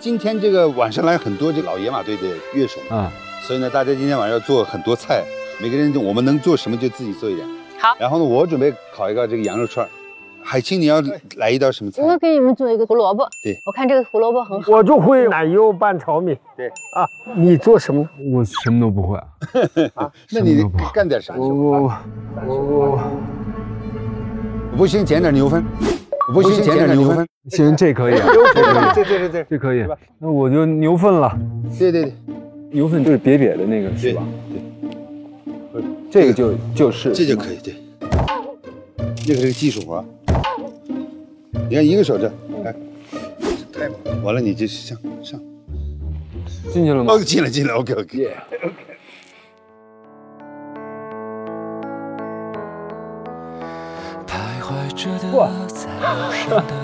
今天这个晚上来很多这个老野马队的乐手嘛，啊，所以呢，大家今天晚上要做很多菜，每个人就我们能做什么就自己做一点。好然后呢，我准备烤一个这个羊肉串儿。海清，你要来一道什么菜？我给你们做一个胡萝卜。对我看这个胡萝卜很好。我就会奶油拌炒米。对啊，你做什么呢？我什么都不会。啊那你干点啥？我我我我不行，捡点牛粪。不行，捡点牛粪。行，这可以啊，这可以，这这这这，这可以。那我就牛粪了。对对对，牛粪就是瘪瘪的那个是对吧？对，这个就就是这就可以。对，这个是个技术活。你看一个手这，来，太猛了。完了，你就上上。进去了吗哦，？进了进了，OK OK。着的，在路上的，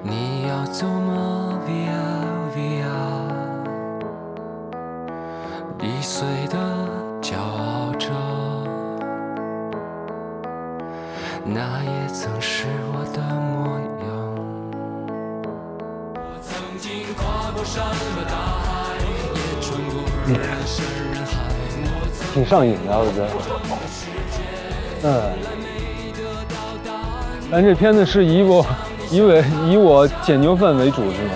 你要走吗？Via Via，易碎的骄傲着，那也曾是我的模样。我曾经跨过山和大海，也穿过人山人海。我曾挺上瘾的，我觉得。嗯。咱这片子是以我以为以我捡牛粪为主是吗？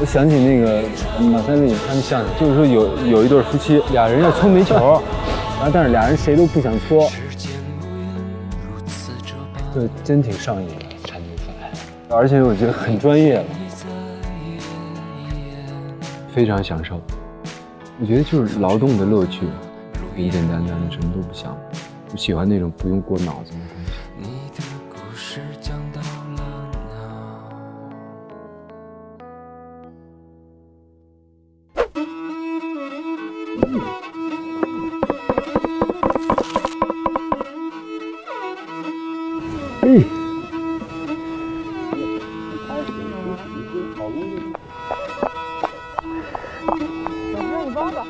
我想起那个马三立他们相声，就是说有有一对夫妻，俩人要搓煤球，然后但是俩人谁都不想搓，就真挺上瘾的铲牛粪，而且我觉得很专业了，非常享受。我觉得就是劳动的乐趣，简简单单的，什么都不想。我喜欢那种不用过脑子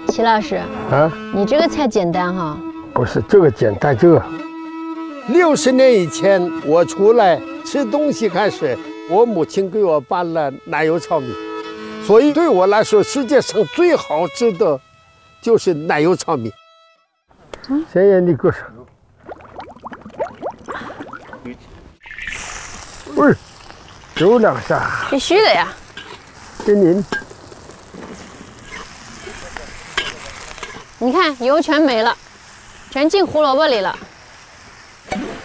齐老师，啊，你这个菜简单哈。不是这个简单，这个。六十年以前，我出来吃东西开始，我母亲给我拌了奶油炒米，所以对我来说，世界上最好吃的就是奶油炒米。先让你搁上。喂，揉两下，必须的呀。给您。你看油全没了，全进胡萝卜里了。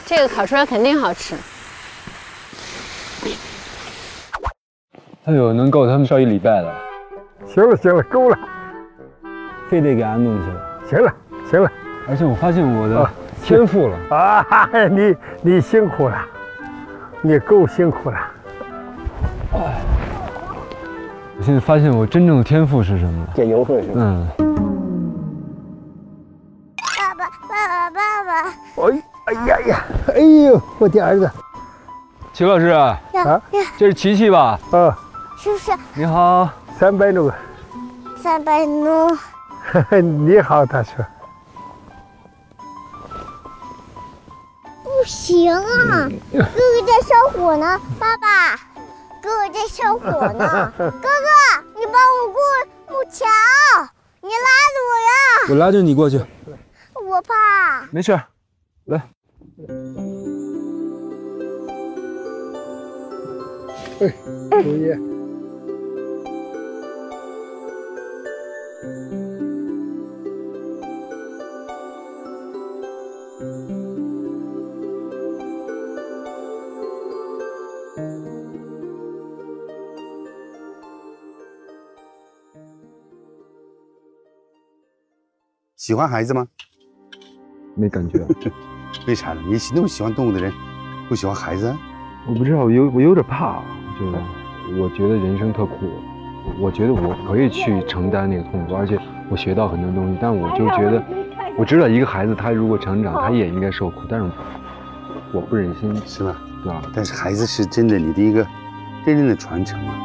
这个烤出来肯定好吃。哎呦，能够他们烧一礼拜了，行了行了，够了，非得给俺弄去了。行了行了。而且我发现我的啊天赋了，啊，哈哈你你辛苦了，你够辛苦了。我现在发现我真正的天赋是什么了？捡油粪是吧？嗯，哎哎呀呀，哎呦，我的儿子。齐老师，啊呀呀，这是琪琪吧？啊，是不是。你好，三百多，三百奴？你好，大叔。不行啊，哥哥在烧火呢，爸爸，哥哥在烧火呢，哥哥，你帮我过木桥，你拉着我拉着你过去，我怕。没事来。哎。注意。喜欢孩子吗？没感觉，为啥呢？你那么喜欢动物的人，不喜欢孩子啊？我不知道，我有我有点怕，就是我觉得人生特苦，我觉得我可以去承担那个痛苦，而且我学到很多东西，但我就觉得，我知道一个孩子他如果成长，他也应该受苦，但是我不忍心，是吧？对吧？但是孩子是真的你的一个真正的传承啊。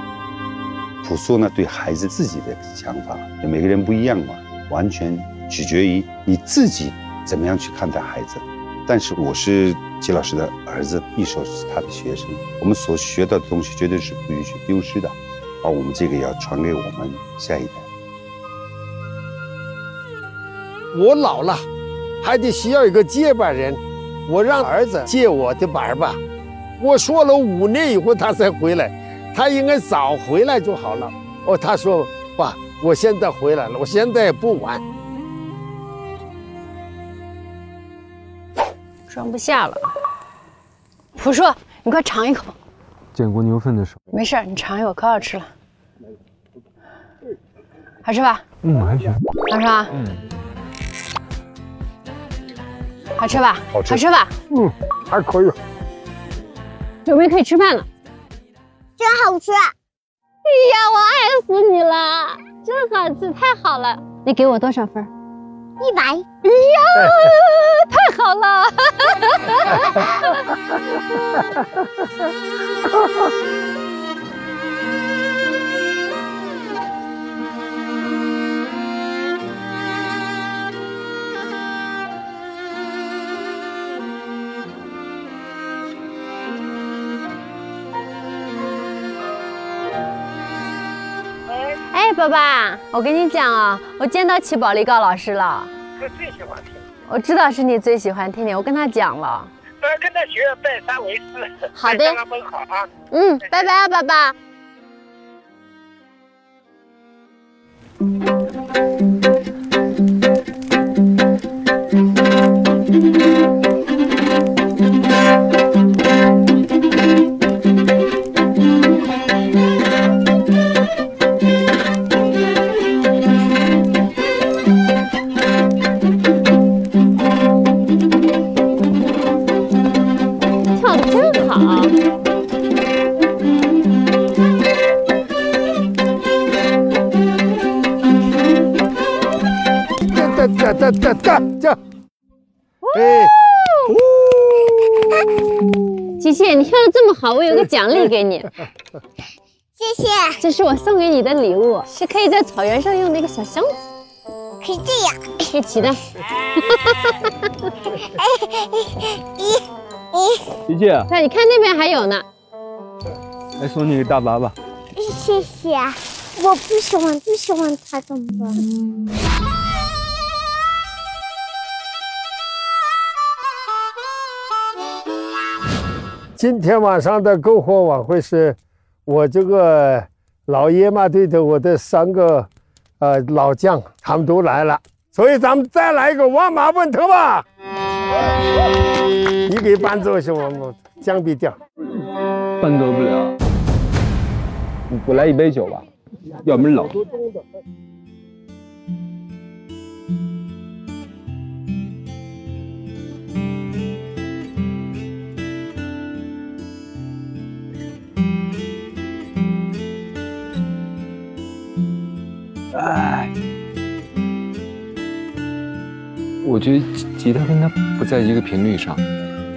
朴素呢，对孩子自己的想法，每个人不一样嘛，完全取决于你自己怎么样去看待孩子。但是我是季老师的儿子，一手是他的学生，我们所学到的东西绝对是不允许丢失的，而我们这个要传给我们下一代。我老了，还得需要一个接班人，我让儿子接我的班吧。我说了五年以后他才回来，他应该早回来就好了。哦，他说爸，我现在回来了，我现在也不晚。装不下了。朴树，你快尝一口。见过牛粪的手，没事，你尝一口，可好吃了。好吃吧？嗯，还行。好吃吧？嗯，好吃吧？好吃好吃吧？嗯，还可以。准备可以吃饭了。真好吃。哎呀，我爱死你了，真好吃，太好了。你给我多少分？一百。哎呀，太好了！爸爸，我跟你讲啊，我见到齐宝力高老师了。他最喜欢听，我知道是你最喜欢听的，我跟他讲了。跟他学拜三为师。好的拜他们好啊。嗯，拜拜啊，爸爸。哒哒哒哒哒这，哎，琪琪，你跳的这么好，我有个奖励给你，谢谢。这是我送给你的礼物，是可以在草原上用的一个小箱子，可以这样。可以骑的。琪琪，那，你看那边还有呢。来送你一个大粑粑。谢谢。我不喜欢，不喜欢他怎么办？今天晚上的篝火晚会是我这个老爷马队的我的三个呃老将，他们都来了，所以咱们再来一个万马奔腾吧。你给伴奏一下，我我降 B 调。伴奏不了。我来一杯酒吧，要不然冷。我觉得吉吉他跟它不在一个频率上，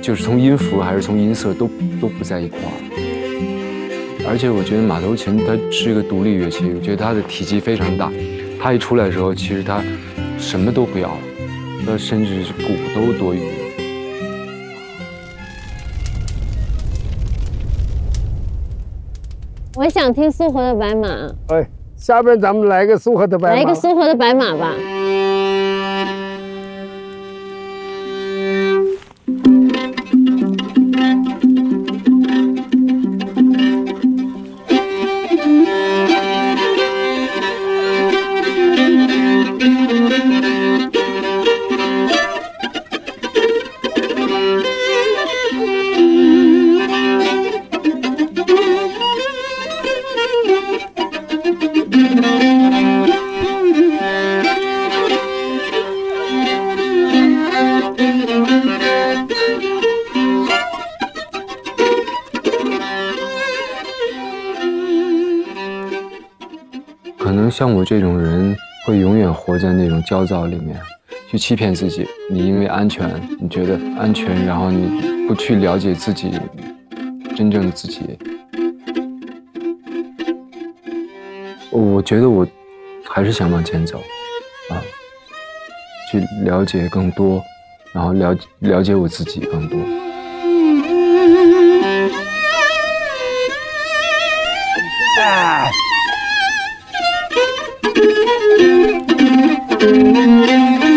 就是从音符还是从音色都都不在一块儿。而且我觉得马头琴它是一个独立乐器，我觉得它的体积非常大，它一出来的时候，其实它什么都不要了，它甚至是鼓都多余。我想听苏活的白马，哎，下边咱们来个苏荷的白马。来一个苏活的白马吧。像我这种人，会永远活在那种焦躁里面，去欺骗自己。你因为安全，你觉得安全，然后你不去了解自己真正的自己。我觉得我还是想往前走，啊，去了解更多，然后了了解我自己更多。放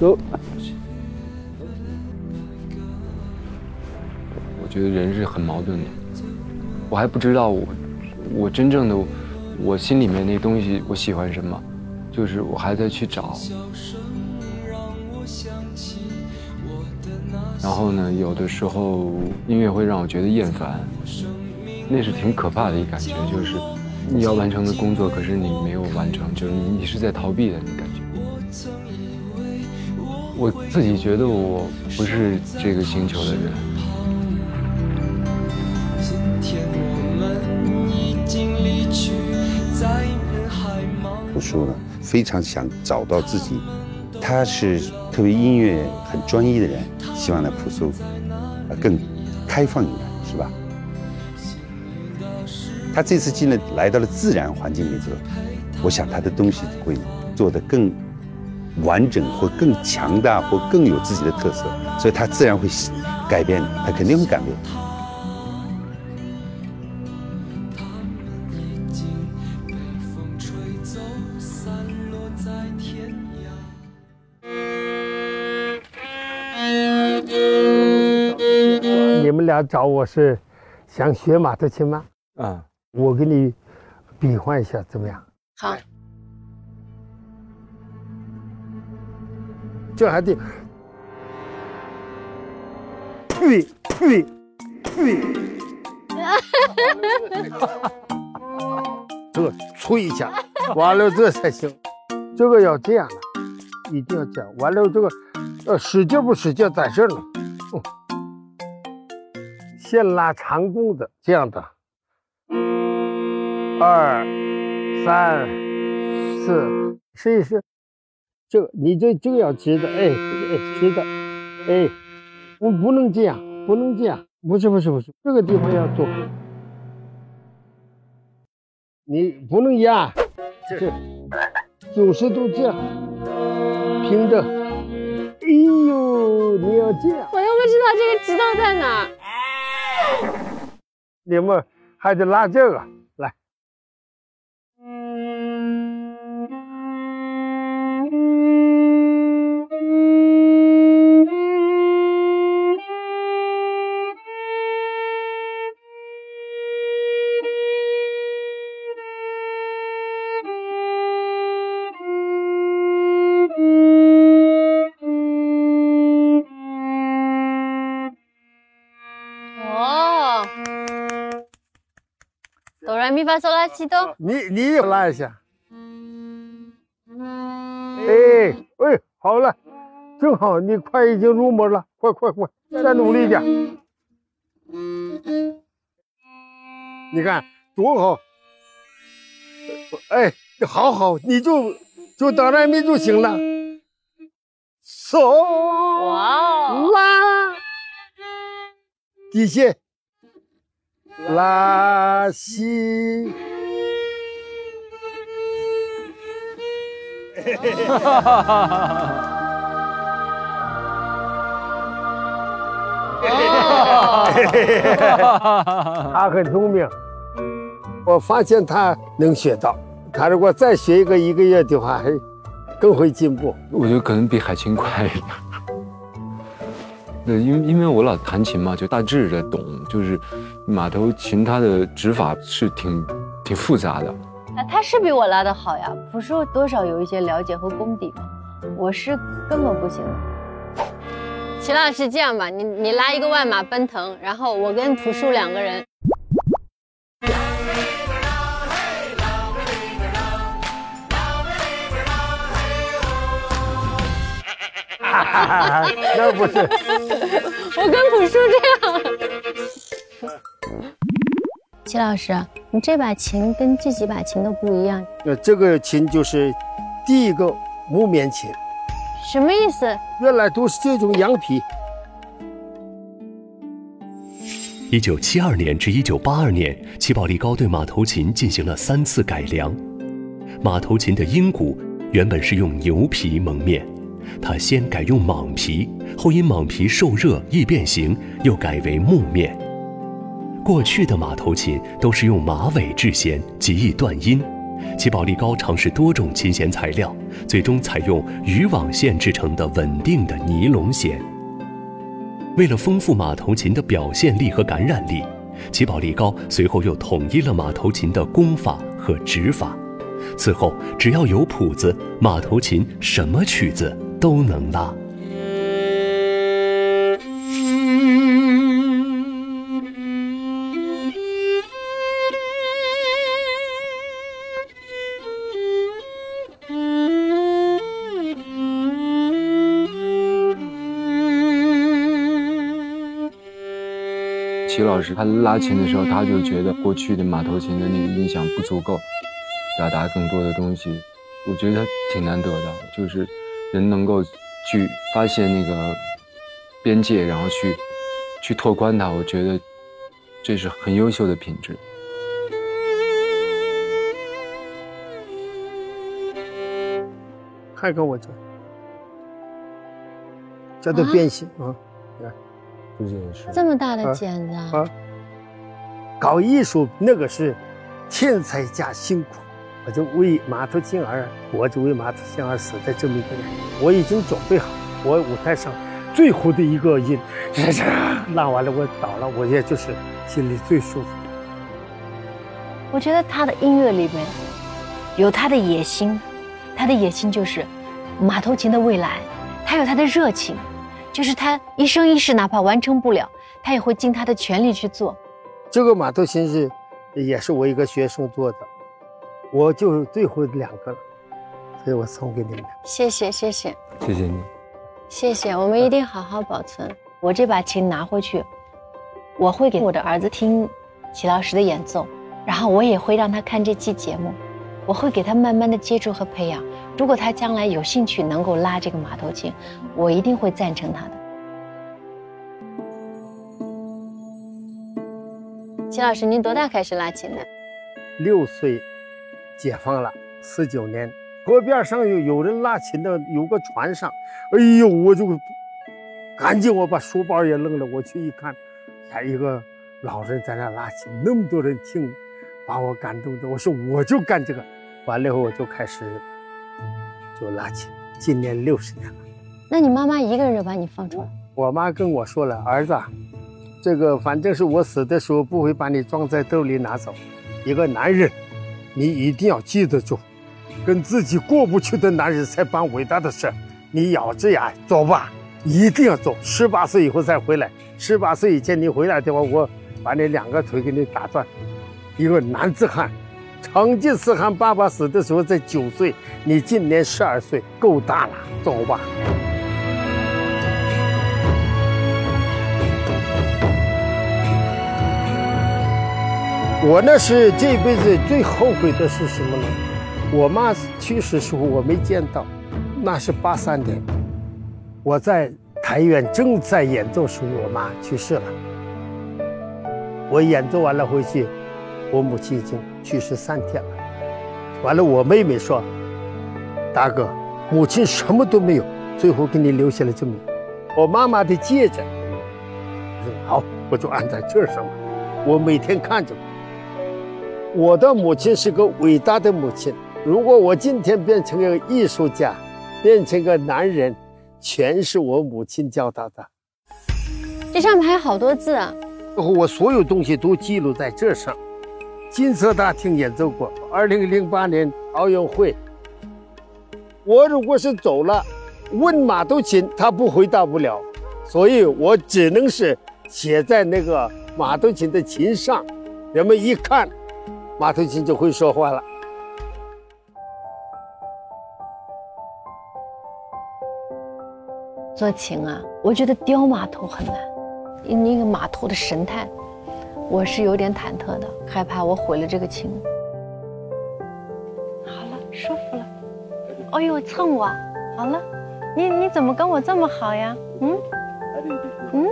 走。我觉得人是很矛盾的，我还不知道我我真正的我心里面那东西我喜欢什么，就是我还在去找。然后呢，有的时候音乐会让我觉得厌烦，那是挺可怕的一感觉，就是你要完成的工作，可是你没有完成，就是你你是在逃避的那感觉。我自己觉得我不是这个星球的人。我，说了，非常想找到自己。他是特别音乐很专一的人，希望呢朴素，更开放一点，是吧？他这次进了来到了自然环境里头，我想他的东西会做得更完整，或更强大，或更有自己的特色，所以它自然会改变，它肯定会改变。被风吹走，散落在天涯。你们俩找我是想学马头琴吗？啊，我给你比划一下，怎么样？好，这还得，对对对，这个吹一下，完了这才行。这个要这样的，一定要这样。完了这个，呃，使劲不使劲在这呢。嗯 先拉长弓的，这样的，二、三、四，试一试。这个你这这个要直的，哎哎直的，哎，不不能这样，不能这样，不是不是不是，这个地方要做，你不能压，这九十度这样，平的，哎呦，你要这样，我又不知道这个直道在哪儿。你们还得拉这个哆来咪发嗦拉西哆。你你也拉一下。哎哎，好了，正好你快已经入门了，快快快，再努力一点。你看多好，哎，好好，你就就哆来咪就行了。手哇哦，拉，底线，拉西。哈哈哈哈哈他很聪明，我发现他能学到。他如果再学一个一个月的话，还更会进步。我觉得可能比海清快一点。对，因为因为我老弹琴嘛，就大致的懂，就是马头琴它的指法是挺挺复杂的。那他是比我拉的好呀，朴树多少有一些了解和功底嘛，我是根本不行的。齐老师，这样吧，你你拉一个万马奔腾，然后我跟朴树两个人。那不是，我跟朴树这样。齐老师，你这把琴跟这几把琴都不一样，呃，这个琴就是第一个木棉琴，什么意思？原来都是这种羊皮。一九七二年至一九八二年，齐宝力高对马头琴进行了三次改良。马头琴的音骨原本是用牛皮蒙面，他先改用蟒皮，后因蟒皮受热易变形，又改为木面。过去的马头琴都是用马尾制弦，极易断音。齐宝力高尝试多种琴弦材料，最终采用渔网线制成的稳定的尼龙弦。为了丰富马头琴的表现力和感染力，齐宝力高随后又统一了马头琴的弓法和指法。此后，只要有谱子，马头琴什么曲子都能拉。齐老师他拉琴的时候，他就觉得过去的马头琴的那个音响不足够，表达更多的东西。我觉得挺难得的，就是人能够去发现那个边界，然后去去拓宽它。我觉得这是很优秀的品质。看看我这，这都变形啊！就这件事。这么大的茧子啊！啊，搞艺术那个是天才加辛苦。我就为马头琴而活就为马头琴而死的这么一个人。我已经准备好，我舞台上最后的一个音，拉完了我倒了，我也就是心里最舒服的。我觉得他的音乐里面有他的野心，他的野心就是马头琴的未来，他有他的热情，就是他一生一世哪怕完成不了，他也会尽他的全力去做。这个马头琴是也是我一个学生做的，我就最后两个了，所以我送给你们。谢谢谢谢谢谢你。谢谢，我们一定好好保存。我这把琴拿回去，我会给我的儿子听齐老师的演奏，然后我也会让他看这期节目，我会给他慢慢的接触和培养。如果他将来有兴趣能够拉这个马头琴，我一定会赞成他的。齐老师，您多大开始拉琴的？六岁解放了，四九年，河边上有有人拉琴的，有个船上，哎呦，我就赶紧我把书包也扔了，我去一看，还一个老人在那拉琴，那么多人听，把我感动的，我说我就干这个，完了以后我就开始就拉琴，今年六十年了。那你妈妈一个人就把你放出来？我妈跟我说了，儿子啊，这个反正是我死的时候不会把你装在兜里拿走。一个男人，你一定要记得住，跟自己过不去的男人才办伟大的事。你咬着牙走吧，一定要走。十八岁以后再回来，十八岁以前你回来的话，我把你两个腿给你打断。一个男子汉，成吉思汗爸爸死的时候才九岁，你今年十二岁，够大了，走吧。我那是这辈子最后悔的是什么呢？我妈去世时候我没见到，那是八三年，我在台院正在演奏时候，我妈去世了。我演奏完了回去，我母亲已经去世三天了。完了，我妹妹说：“大哥，母亲什么都没有，最后给你留下了这么我妈妈的戒指。”我说好，我就安在这上了。我每天看着。我的母亲是个伟大的母亲。如果我今天变成个艺术家，变成个男人，全是我母亲教导的。这上面还有好多字啊！我所有东西都记录在这上。金色大厅演奏过，二零零八年奥运会。我如果是走了，问马头琴，他不回答不了，所以我只能是写在那个马头琴的琴上，人们一看，马头琴就会说话了。做琴啊，我觉得雕马头很难，那个马头的神态，我是有点忐忑的，害怕我毁了这个琴。好了，舒服了。哎呦，蹭我，好了，你你怎么跟我这么好呀？嗯嗯，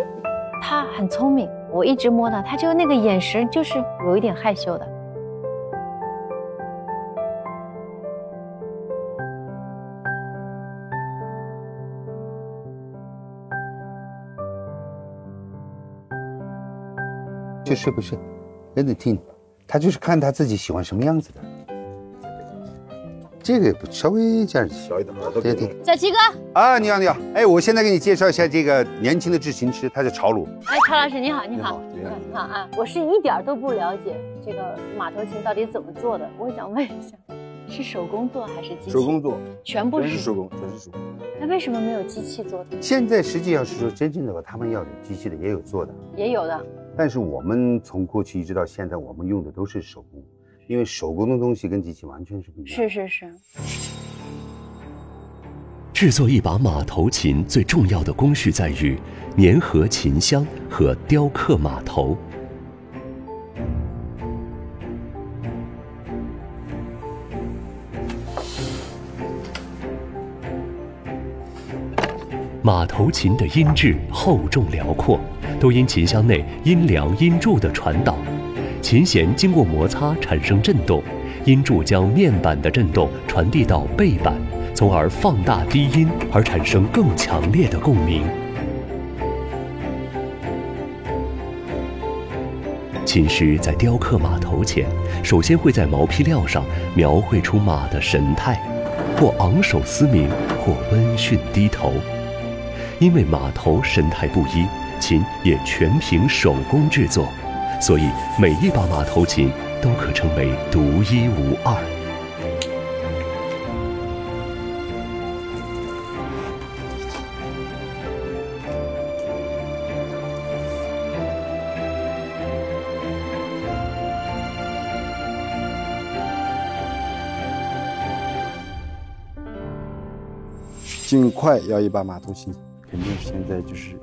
他很聪明，我一直摸他，他就那个眼神就是有一点害羞的。就是不是，真的听，他就是看他自己喜欢什么样子的。这个也不稍微这样小一点，耳朵别听。小齐哥，啊，你好，你好，哎，我现在给你介绍一下这个年轻的制琴师，他叫曹鲁。哎，曹老师你好，你好，你好，你好啊！我是一点儿都不了解这个马头琴到底怎么做的，我想问一下，是手工做还是机器？手工做，全部是手工，全是手工。那为什么没有机器做的？现在实际要是说真正的话，他们要有机器的也有做的，也有的。但是我们从过去一直到现在，我们用的都是手工，因为手工的东西跟机器完全是不一样。是是是。制作一把马头琴最重要的工序在于粘合琴箱和雕刻马头。马头琴的音质厚重辽阔，都因琴箱内音梁、音柱的传导。琴弦经过摩擦产生振动，音柱将面板的振动传递到背板，从而放大低音，而产生更强烈的共鸣。琴师在雕刻马头前，首先会在毛坯料上描绘出马的神态，或昂首嘶鸣，或温驯低头。因为马头神态不一，琴也全凭手工制作，所以每一把马头琴都可称为独一无二。尽快要一把马头琴，肯定现在就是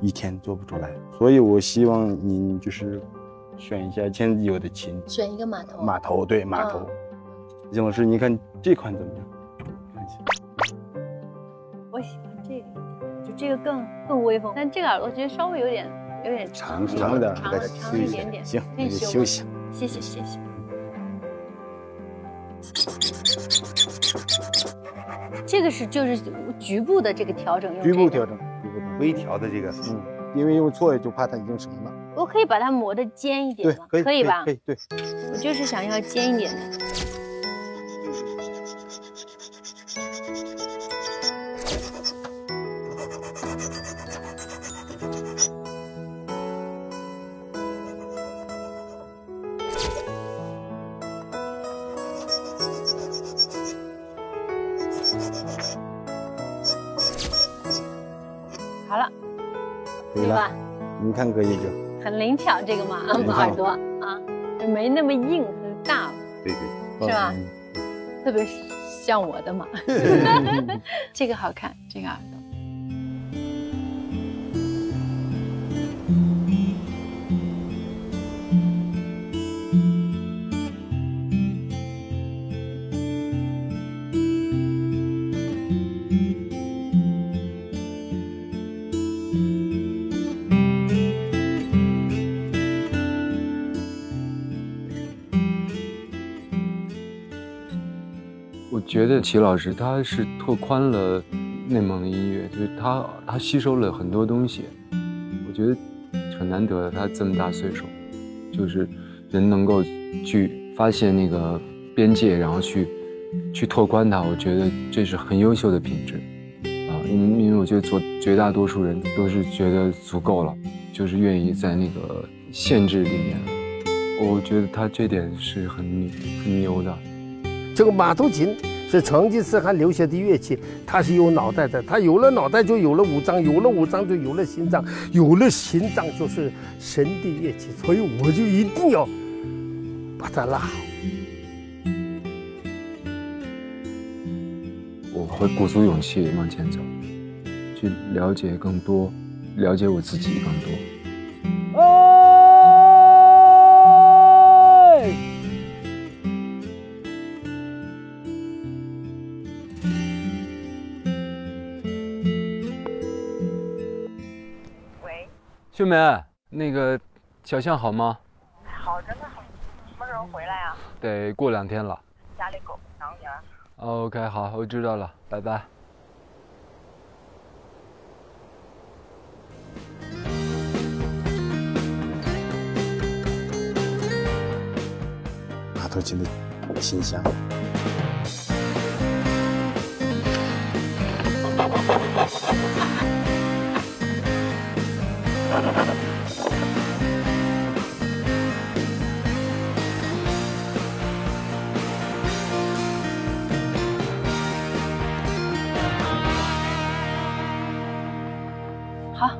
一天做不出来，所以我希望您就是选一下现在有的琴，选一个码头。码头对码头。金老师，你看这款怎么样？看一下我喜欢这个，就这个更更威风，但这个耳朵觉得稍微有点有点长长点，长了长一点点。行，可以你休息。谢谢谢谢。这个是就是局部的这个调整，用这个局部调整，局部调整。微调的这个，嗯，因为用错就怕它已经什么了。我可以把它磨得尖一点吗？，对可以，可以吧？可以，对。我就是想要尖一点的。对吧？你看可以就。很灵巧，这个马灵巧耳朵啊，就没那么硬很大了，对对，是吧？嗯特别像我的嘛。这个好看，这个耳朵。我觉得齐老师他是拓宽了内蒙的音乐，就是他他吸收了很多东西，我觉得很难得，他这么大岁数，就是人能够去发现那个边界，然后去去拓宽它，我觉得这是很优秀的品质啊，因因为我觉得做绝大多数人都是觉得足够了，就是愿意在那个限制里面，我觉得他这点是很很牛的。这个马头琴是成吉思汗留下的乐器，它是有脑袋的，它有了脑袋就有了五脏，有了五脏就有了心脏，有了心脏就是神的乐器，所以我就一定要把它拉好。我会鼓足勇气往前走，去了解更多，了解我自己更多。秀梅，那个小象好吗？好，真的好。什么时候回来啊？得过两天了。家里狗想你了。OK，好，我知道了，拜拜。马头琴的琴箱。好，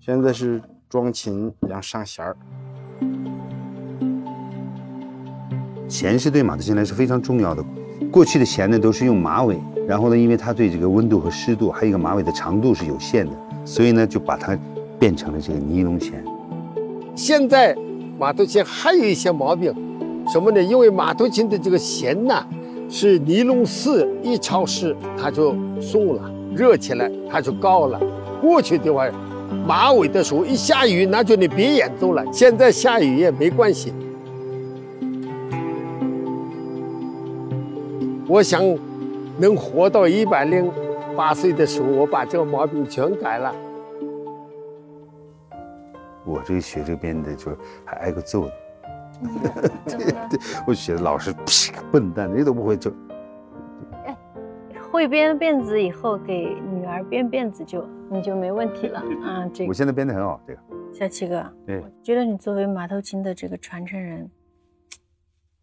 现在是装琴，然后上弦儿。弦是对马头琴来说非常重要的。过去的弦呢都是用马尾，然后呢，因为它对这个温度和湿度，还有一个马尾的长度是有限的，所以呢就把它变成了这个尼龙弦。现在马头琴还有一些毛病，什么呢？因为马头琴的这个弦呐是尼龙丝，一潮湿它就松了，热起来它就高了。过去的话，马尾的时候一下雨那就你别演奏了，现在下雨也没关系。我想能活到一百零八岁的时候，我把这个毛病全改了。我这个学这边的就是还挨个揍呢。对对，我学的老师屁笨蛋，你都不会做。会编辫子以后，给女儿编辫子就你就没问题了 啊。这个我现在编的很好，这个。小七哥，对，觉得你作为马头琴的这个传承人，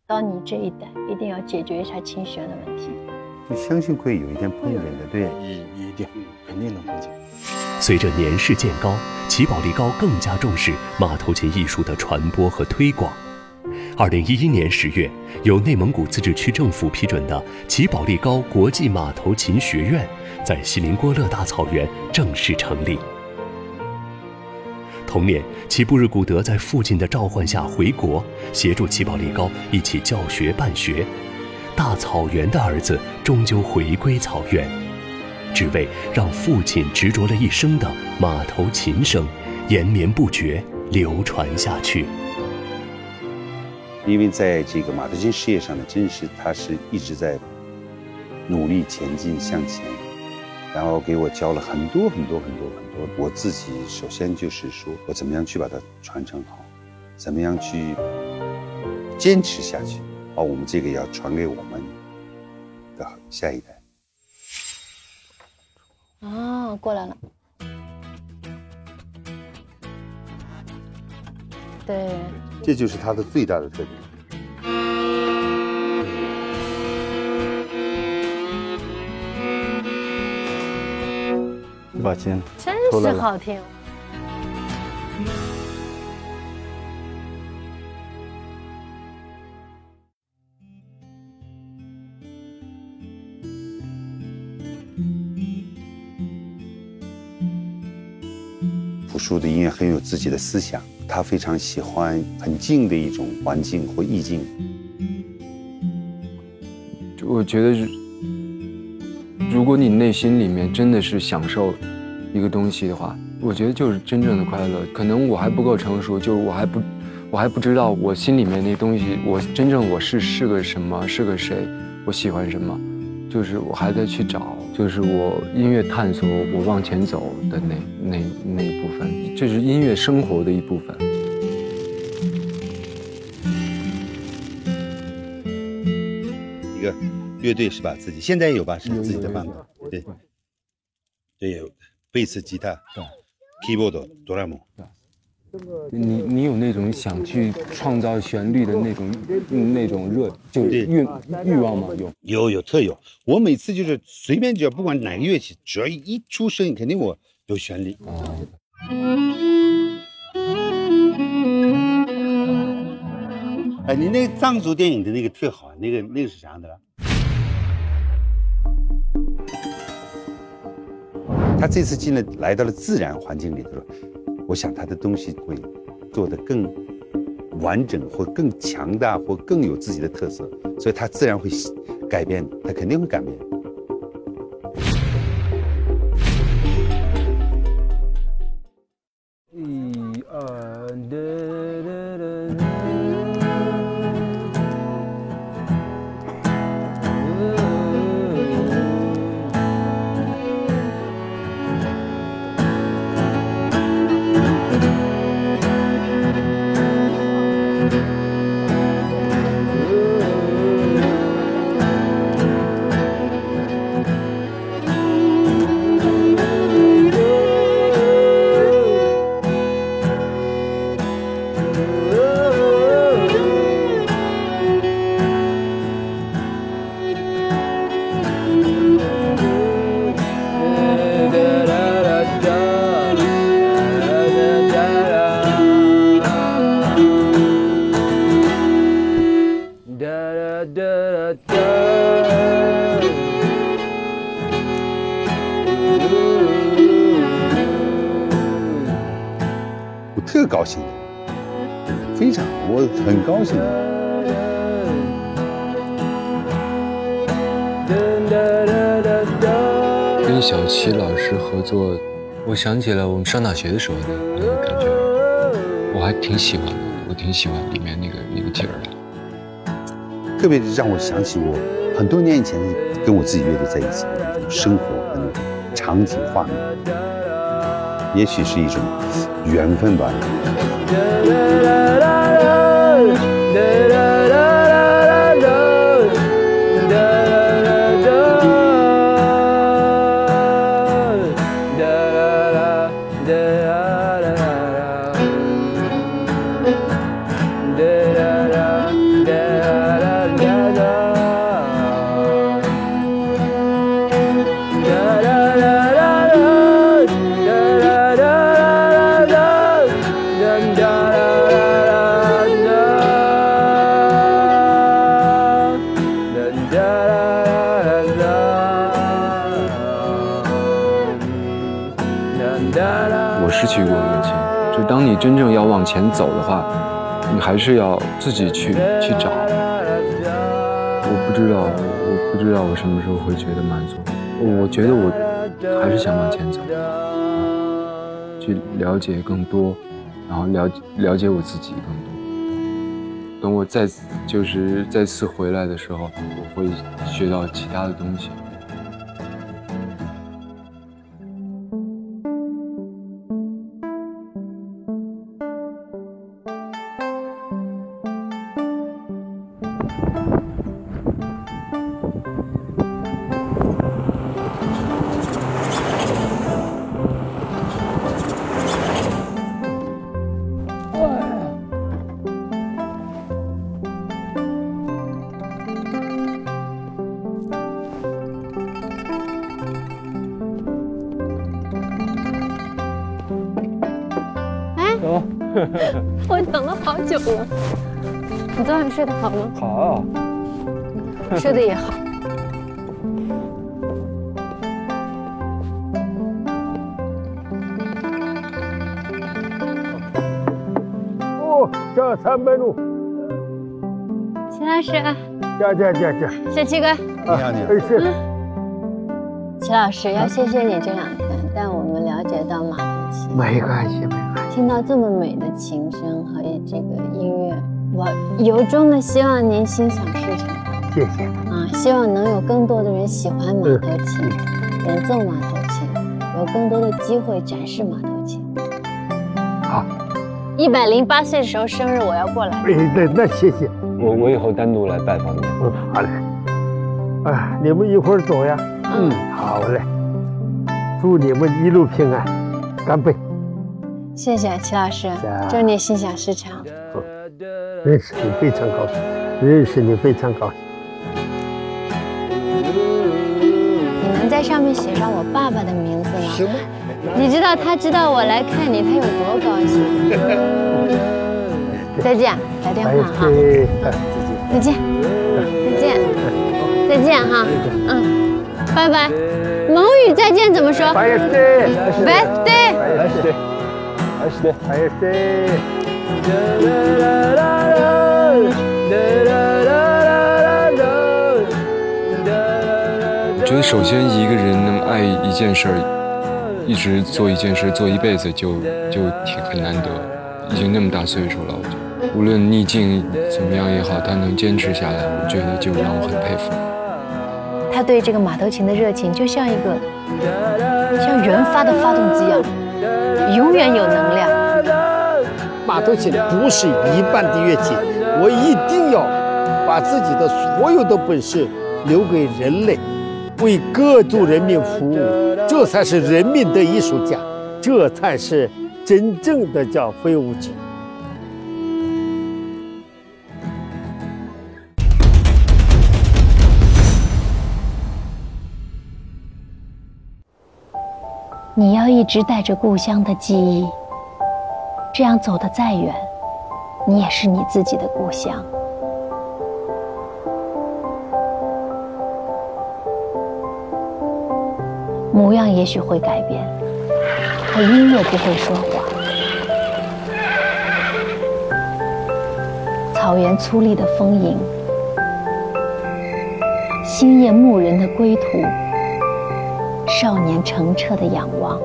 到你这一代一定要解决一下琴弦的问题。我相信会有一天碰见的，对，一一定肯定能碰见。随着年事渐高，齐宝力高更加重视马头琴艺术的传播和推广。二零一一年十月，由内蒙古自治区政府批准的齐宝力高国际马头琴学院在锡林郭勒大草原正式成立。同年，齐布日古德在父亲的召唤下回国，协助齐宝力高一起教学办学。大草原的儿子终究回归草原，只为让父亲执着了一生的马头琴声延绵不绝流传下去。因为在这个马头琴事业上呢，真是他是一直在努力前进向前，然后给我教了很多很多很多很多。我自己首先就是说我怎么样去把它传承好，怎么样去坚持下去，把我们这个要传给我们的下一代。哦，过来了。对，这就是它的最大的特点。把琴真是好听。朴树的音乐很有自己的思想，他非常喜欢很静的一种环境或意境。我觉得，如果你内心里面真的是享受一个东西的话，我觉得就是真正的快乐。可能我还不够成熟，就是我还不，我还不知道我心里面那东西，我真正我是是个什么，是个谁，我喜欢什么，就是我还在去找，就是我音乐探索，我往前走的那那那一部分，这是音乐生活的一部分。一个乐队是吧？自己现在有吧？是自己的办法。对，对，有贝斯、吉他、keyboard、哆啦 A 梦。你你有那种想去创造旋律的那种嗯那种热，就是欲欲望吗？有。有有特有，我每次就是随便只要不管哪个乐器，只要一出声音，肯定我有旋律。哎，你那个藏族电影的那个特好，那个那个是啥的？他这次进了来到了自然环境里头，我想他的东西会做得更完整，或更强大，或更有自己的特色，所以他自然会改变，他肯定会改变。一二跟小齐老师合作，我想起了我们上大学的时候的那个感觉，我还挺喜欢的，我挺喜欢里面那个那个劲儿的。特别让我想起我很多年以前跟我自己乐队在一起的那种生活和那种场景画面，也许是一种缘分吧。前走的话，你还是要自己去去找。我不知道，我不知道我什么时候会觉得满足。我觉得我还是想往前走，去了解更多，然后了了解我自己更多。等我再次就是再次回来的时候，我会学到其他的东西。睡得好吗？好，睡得也好。哦，下三百路，齐老师，加加加加，小七哥，你好，你好。哎是，齐老师要谢谢你这两天带我们了解到马头琴，没关系没关系。听到这么美的琴声和这个音乐，我由衷的希望您心想事成谢谢。啊！希望能有更多的人喜欢马头琴，演奏马头琴，有更多的机会展示马头琴。好，一百零八岁的时候生日我要过来。哎，那那谢谢。我我以后单独来拜访你。嗯，好嘞。啊，你们一会儿走呀。嗯，好嘞。祝你们一路平安，干杯！谢谢齐老师，祝你心想事成。认识你非常高兴，认识你非常高兴。你能在上面写上我爸爸的名字吗？行吗？你知道他知道我来看你，他有多高兴？再见，打电话哈。再见，再见，再见哈。嗯，拜拜。蒙语再见怎么说？birthday birthday birthday birthday。我觉得首先一个人能爱一件事儿，一直做一件事做一辈子就就挺很难得，已经那么大岁数了，我觉得无论逆境怎么样也好，他能坚持下来，我觉得就让我很佩服。他对这个马头琴的热情，就像一个像原发的发动机一样，永远有能量。马头琴不是一般的乐器，我一定要把自己的所有的本事留给人类，为各族人民服务，这才是人民的艺术家，这才是真正的叫非物质。你要一直带着故乡的记忆，这样走得再远，你也是你自己的故乡。模样也许会改变，可音乐不会说谎。草原粗粝的丰盈，星夜牧人的归途。少年澄澈的仰望，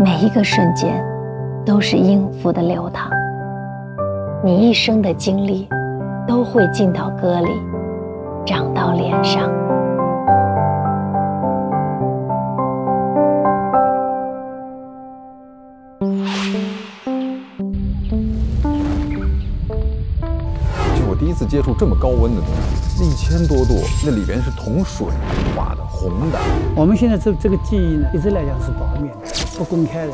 每一个瞬间都是音符的流淌。你一生的经历都会进到歌里，长到脸上。就我第一次接触这么高温的东西，一千多度，那里边是铜水画的。红的，我们现在这这个记忆呢，一直来讲是保密的，不公开的。